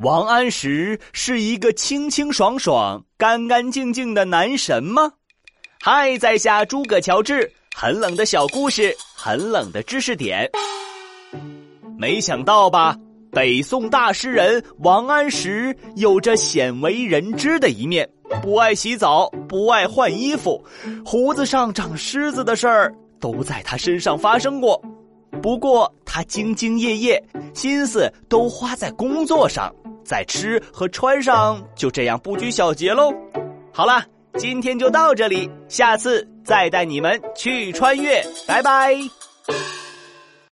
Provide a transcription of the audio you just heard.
王安石是一个清清爽爽、干干净净的男神吗？嗨，在下诸葛乔治，很冷的小故事，很冷的知识点。没想到吧？北宋大诗人王安石有着鲜为人知的一面，不爱洗澡，不爱换衣服，胡子上长虱子的事儿都在他身上发生过。不过他兢兢业业，心思都花在工作上，在吃和穿上就这样不拘小节喽。好了，今天就到这里，下次再带你们去穿越，拜拜。